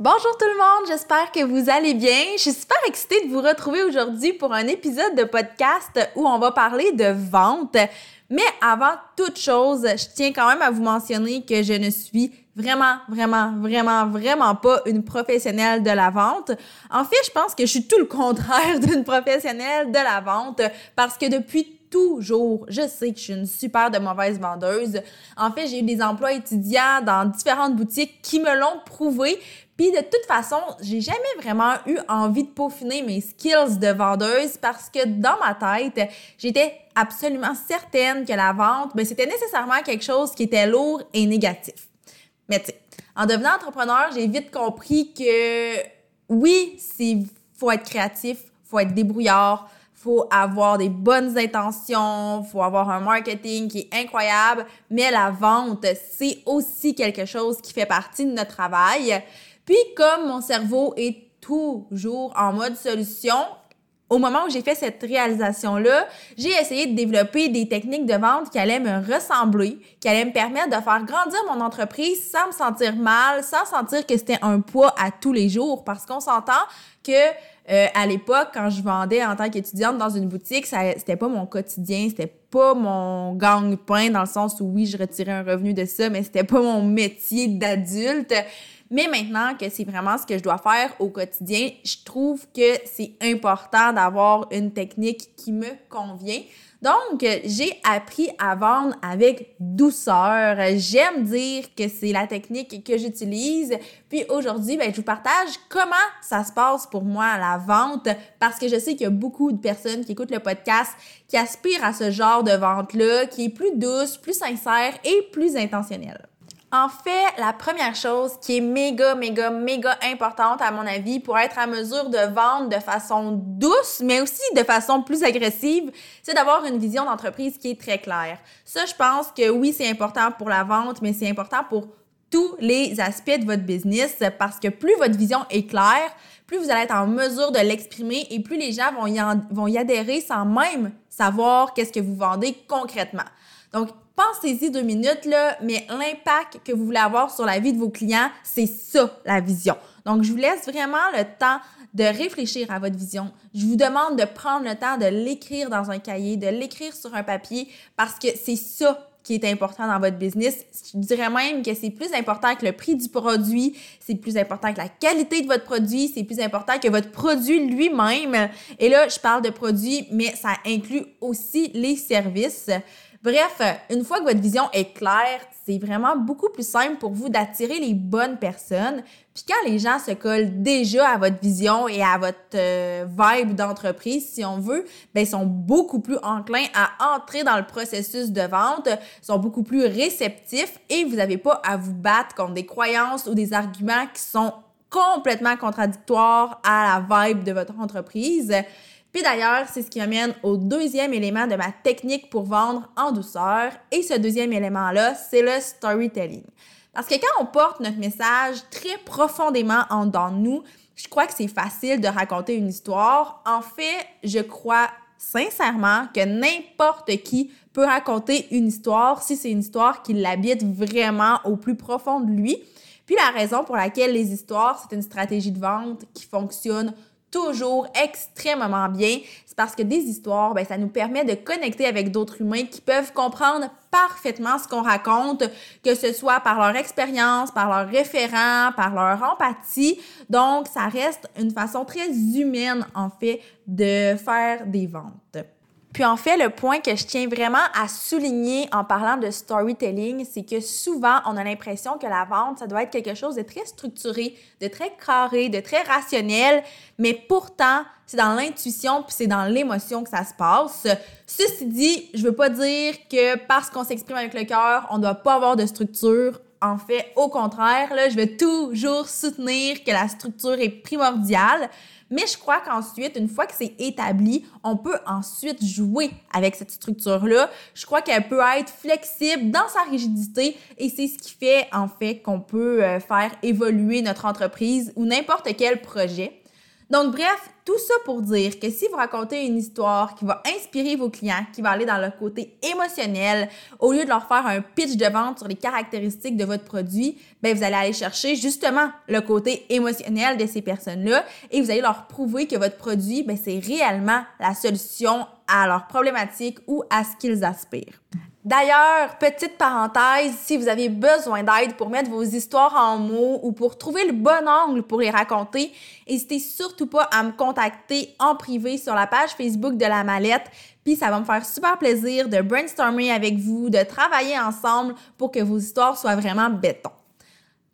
Bonjour tout le monde, j'espère que vous allez bien. Je suis super excitée de vous retrouver aujourd'hui pour un épisode de podcast où on va parler de vente. Mais avant toute chose, je tiens quand même à vous mentionner que je ne suis vraiment, vraiment, vraiment, vraiment pas une professionnelle de la vente. En fait, je pense que je suis tout le contraire d'une professionnelle de la vente parce que depuis toujours, je sais que je suis une super de mauvaise vendeuse. En fait, j'ai eu des emplois étudiants dans différentes boutiques qui me l'ont prouvé. Puis de toute façon, j'ai jamais vraiment eu envie de peaufiner mes skills de vendeuse parce que dans ma tête, j'étais absolument certaine que la vente, ben, c'était nécessairement quelque chose qui était lourd et négatif. Mais tu en devenant entrepreneur, j'ai vite compris que oui, c'est faut être créatif, faut être débrouillard, faut avoir des bonnes intentions, faut avoir un marketing qui est incroyable, mais la vente, c'est aussi quelque chose qui fait partie de notre travail. Puis comme mon cerveau est toujours en mode solution, au moment où j'ai fait cette réalisation-là, j'ai essayé de développer des techniques de vente qui allaient me ressembler, qui allaient me permettre de faire grandir mon entreprise sans me sentir mal, sans sentir que c'était un poids à tous les jours. Parce qu'on s'entend que euh, à l'époque, quand je vendais en tant qu'étudiante dans une boutique, ça c'était pas mon quotidien, c'était pas mon gang-pain dans le sens où oui, je retirais un revenu de ça, mais c'était pas mon métier d'adulte. Mais maintenant que c'est vraiment ce que je dois faire au quotidien, je trouve que c'est important d'avoir une technique qui me convient. Donc, j'ai appris à vendre avec douceur. J'aime dire que c'est la technique que j'utilise. Puis aujourd'hui, ben, je vous partage comment ça se passe pour moi à la vente parce que je sais qu'il y a beaucoup de personnes qui écoutent le podcast qui aspirent à ce genre de vente-là, qui est plus douce, plus sincère et plus intentionnelle. En fait, la première chose qui est méga, méga, méga importante à mon avis pour être à mesure de vendre de façon douce, mais aussi de façon plus agressive, c'est d'avoir une vision d'entreprise qui est très claire. Ça, je pense que oui, c'est important pour la vente, mais c'est important pour tous les aspects de votre business parce que plus votre vision est claire, plus vous allez être en mesure de l'exprimer et plus les gens vont y, adhérer sans même savoir qu'est-ce que vous vendez concrètement. Donc, pensez-y deux minutes, là, mais l'impact que vous voulez avoir sur la vie de vos clients, c'est ça, la vision. Donc, je vous laisse vraiment le temps de réfléchir à votre vision. Je vous demande de prendre le temps de l'écrire dans un cahier, de l'écrire sur un papier, parce que c'est ça qui est important dans votre business. Je dirais même que c'est plus important que le prix du produit, c'est plus important que la qualité de votre produit, c'est plus important que votre produit lui-même. Et là, je parle de produit, mais ça inclut aussi les services. Bref, une fois que votre vision est claire, c'est vraiment beaucoup plus simple pour vous d'attirer les bonnes personnes. Puis quand les gens se collent déjà à votre vision et à votre euh, vibe d'entreprise, si on veut, ben ils sont beaucoup plus enclins à entrer dans le processus de vente, sont beaucoup plus réceptifs et vous n'avez pas à vous battre contre des croyances ou des arguments qui sont complètement contradictoires à la vibe de votre entreprise. Puis d'ailleurs, c'est ce qui amène au deuxième élément de ma technique pour vendre en douceur. Et ce deuxième élément-là, c'est le storytelling. Parce que quand on porte notre message très profondément en dedans nous, je crois que c'est facile de raconter une histoire. En fait, je crois sincèrement que n'importe qui peut raconter une histoire si c'est une histoire qui l'habite vraiment au plus profond de lui. Puis la raison pour laquelle les histoires, c'est une stratégie de vente qui fonctionne toujours extrêmement bien. C'est parce que des histoires, ben, ça nous permet de connecter avec d'autres humains qui peuvent comprendre parfaitement ce qu'on raconte, que ce soit par leur expérience, par leur référent, par leur empathie. Donc, ça reste une façon très humaine, en fait, de faire des ventes. Puis en fait, le point que je tiens vraiment à souligner en parlant de storytelling, c'est que souvent, on a l'impression que la vente, ça doit être quelque chose de très structuré, de très carré, de très rationnel, mais pourtant, c'est dans l'intuition puis c'est dans l'émotion que ça se passe. Ceci dit, je veux pas dire que parce qu'on s'exprime avec le cœur, on doit pas avoir de structure. En fait, au contraire, je vais toujours soutenir que la structure est primordiale. Mais je crois qu'ensuite, une fois que c'est établi, on peut ensuite jouer avec cette structure-là. Je crois qu'elle peut être flexible dans sa rigidité et c'est ce qui fait en fait qu'on peut euh, faire évoluer notre entreprise ou n'importe quel projet. Donc, bref, tout ça pour dire que si vous racontez une histoire qui va inspirer vos clients, qui va aller dans le côté émotionnel, au lieu de leur faire un pitch de vente sur les caractéristiques de votre produit, ben vous allez aller chercher justement le côté émotionnel de ces personnes-là et vous allez leur prouver que votre produit, ben c'est réellement la solution à leurs problématiques ou à ce qu'ils aspirent. D'ailleurs, petite parenthèse, si vous avez besoin d'aide pour mettre vos histoires en mots ou pour trouver le bon angle pour les raconter, n'hésitez surtout pas à me contacter en privé sur la page Facebook de la mallette. Puis ça va me faire super plaisir de brainstormer avec vous, de travailler ensemble pour que vos histoires soient vraiment béton.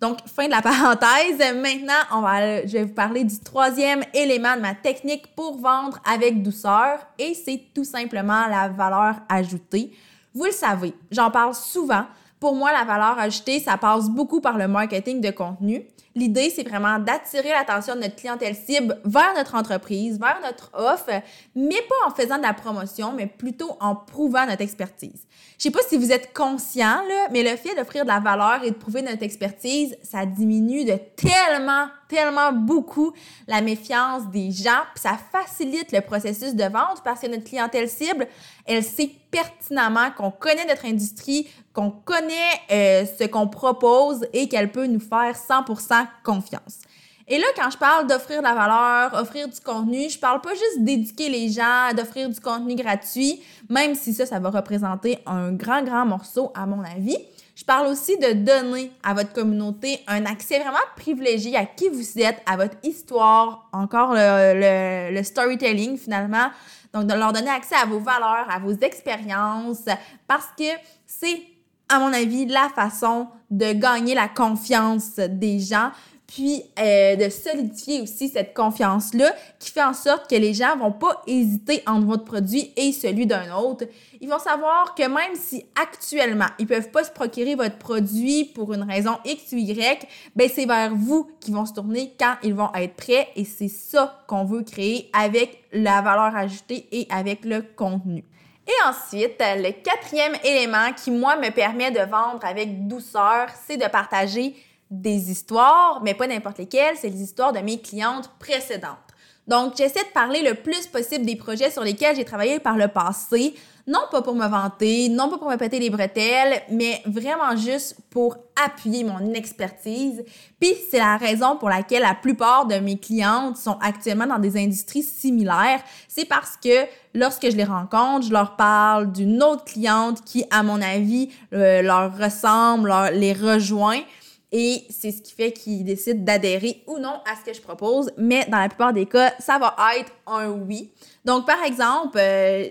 Donc, fin de la parenthèse. Maintenant, je vais vous parler du troisième élément de ma technique pour vendre avec douceur et c'est tout simplement la valeur ajoutée. Vous le savez, j'en parle souvent. Pour moi, la valeur ajoutée, ça passe beaucoup par le marketing de contenu. L'idée, c'est vraiment d'attirer l'attention de notre clientèle cible vers notre entreprise, vers notre offre, mais pas en faisant de la promotion, mais plutôt en prouvant notre expertise. Je sais pas si vous êtes conscient, là, mais le fait d'offrir de la valeur et de prouver notre expertise, ça diminue de tellement, tellement beaucoup la méfiance des gens, puis ça facilite le processus de vente parce que notre clientèle cible, elle sait pertinemment qu'on connaît notre industrie, qu'on connaît euh, ce qu'on propose et qu'elle peut nous faire 100% confiance. Et là, quand je parle d'offrir de la valeur, offrir du contenu, je parle pas juste d'éduquer les gens, d'offrir du contenu gratuit, même si ça, ça va représenter un grand, grand morceau à mon avis. Je parle aussi de donner à votre communauté un accès vraiment privilégié à qui vous êtes, à votre histoire, encore le, le, storytelling finalement. Donc, de leur donner accès à vos valeurs, à vos expériences, parce que c'est, à mon avis, la façon de gagner la confiance des gens puis euh, de solidifier aussi cette confiance-là qui fait en sorte que les gens vont pas hésiter entre votre produit et celui d'un autre. Ils vont savoir que même si actuellement ils peuvent pas se procurer votre produit pour une raison X ou Y, ben c'est vers vous qu'ils vont se tourner quand ils vont être prêts et c'est ça qu'on veut créer avec la valeur ajoutée et avec le contenu. Et ensuite, le quatrième élément qui, moi, me permet de vendre avec douceur, c'est de partager des histoires, mais pas n'importe lesquelles, c'est les histoires de mes clientes précédentes. Donc, j'essaie de parler le plus possible des projets sur lesquels j'ai travaillé par le passé, non pas pour me vanter, non pas pour me péter les bretelles, mais vraiment juste pour appuyer mon expertise. Puis c'est la raison pour laquelle la plupart de mes clientes sont actuellement dans des industries similaires. C'est parce que lorsque je les rencontre, je leur parle d'une autre cliente qui, à mon avis, euh, leur ressemble, leur, les rejoint. Et c'est ce qui fait qu'ils décident d'adhérer ou non à ce que je propose. Mais dans la plupart des cas, ça va être un oui. Donc, par exemple, euh,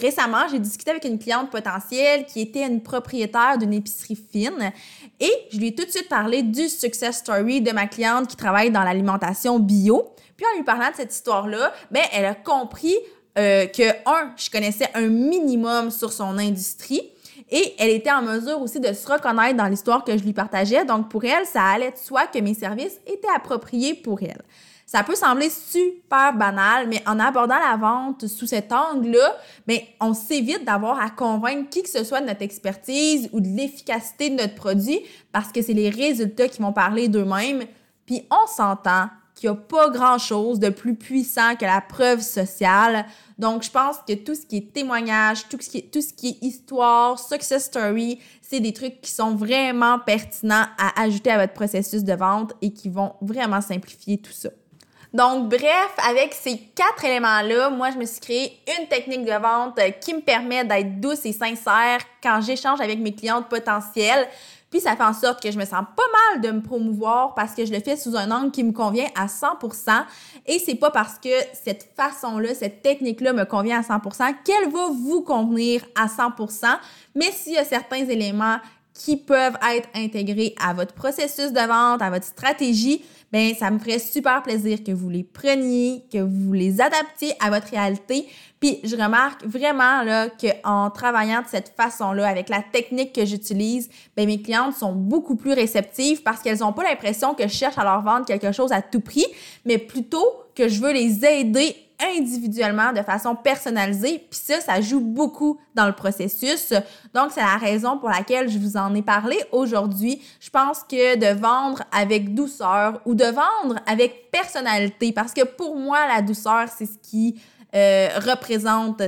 récemment, j'ai discuté avec une cliente potentielle qui était une propriétaire d'une épicerie fine et je lui ai tout de suite parlé du success story de ma cliente qui travaille dans l'alimentation bio. Puis en lui parlant de cette histoire-là, ben, elle a compris euh, que, un, je connaissais un minimum sur son industrie et elle était en mesure aussi de se reconnaître dans l'histoire que je lui partageais. Donc, pour elle, ça allait de soi que mes services étaient appropriés pour elle. Ça peut sembler super banal, mais en abordant la vente sous cet angle-là, mais ben, on s'évite d'avoir à convaincre qui que ce soit de notre expertise ou de l'efficacité de notre produit parce que c'est les résultats qui vont parler d'eux-mêmes. Puis on s'entend, qu'il n'y a pas grand-chose de plus puissant que la preuve sociale. Donc, je pense que tout ce qui est témoignage, tout ce qui est, tout ce qui est histoire, success story, c'est des trucs qui sont vraiment pertinents à ajouter à votre processus de vente et qui vont vraiment simplifier tout ça. Donc, bref, avec ces quatre éléments-là, moi, je me suis créé une technique de vente qui me permet d'être douce et sincère quand j'échange avec mes clientes potentielles. Puis ça fait en sorte que je me sens pas mal de me promouvoir parce que je le fais sous un angle qui me convient à 100%. Et c'est pas parce que cette façon-là, cette technique-là me convient à 100% qu'elle va vous convenir à 100%. Mais s'il y a certains éléments qui peuvent être intégrés à votre processus de vente, à votre stratégie, ben ça me ferait super plaisir que vous les preniez, que vous les adaptiez à votre réalité. Puis je remarque vraiment là que en travaillant de cette façon-là avec la technique que j'utilise, ben mes clientes sont beaucoup plus réceptives parce qu'elles n'ont pas l'impression que je cherche à leur vendre quelque chose à tout prix, mais plutôt que je veux les aider individuellement de façon personnalisée. Puis ça, ça joue beaucoup dans le processus. Donc, c'est la raison pour laquelle je vous en ai parlé aujourd'hui. Je pense que de vendre avec douceur ou de vendre avec personnalité, parce que pour moi, la douceur, c'est ce qui euh, représente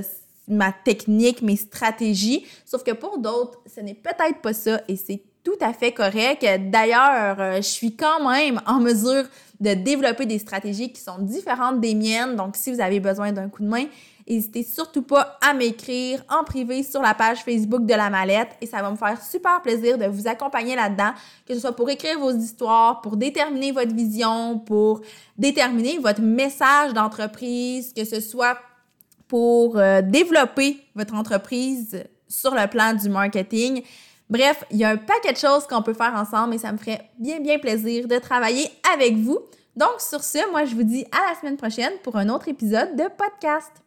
ma technique, mes stratégies. Sauf que pour d'autres, ce n'est peut-être pas ça et c'est tout à fait correct. D'ailleurs, euh, je suis quand même en mesure de développer des stratégies qui sont différentes des miennes. Donc, si vous avez besoin d'un coup de main, n'hésitez surtout pas à m'écrire en privé sur la page Facebook de la mallette et ça va me faire super plaisir de vous accompagner là-dedans, que ce soit pour écrire vos histoires, pour déterminer votre vision, pour déterminer votre message d'entreprise, que ce soit pour euh, développer votre entreprise sur le plan du marketing. Bref, il y a un paquet de choses qu'on peut faire ensemble et ça me ferait bien, bien plaisir de travailler avec vous. Donc, sur ce, moi, je vous dis à la semaine prochaine pour un autre épisode de podcast.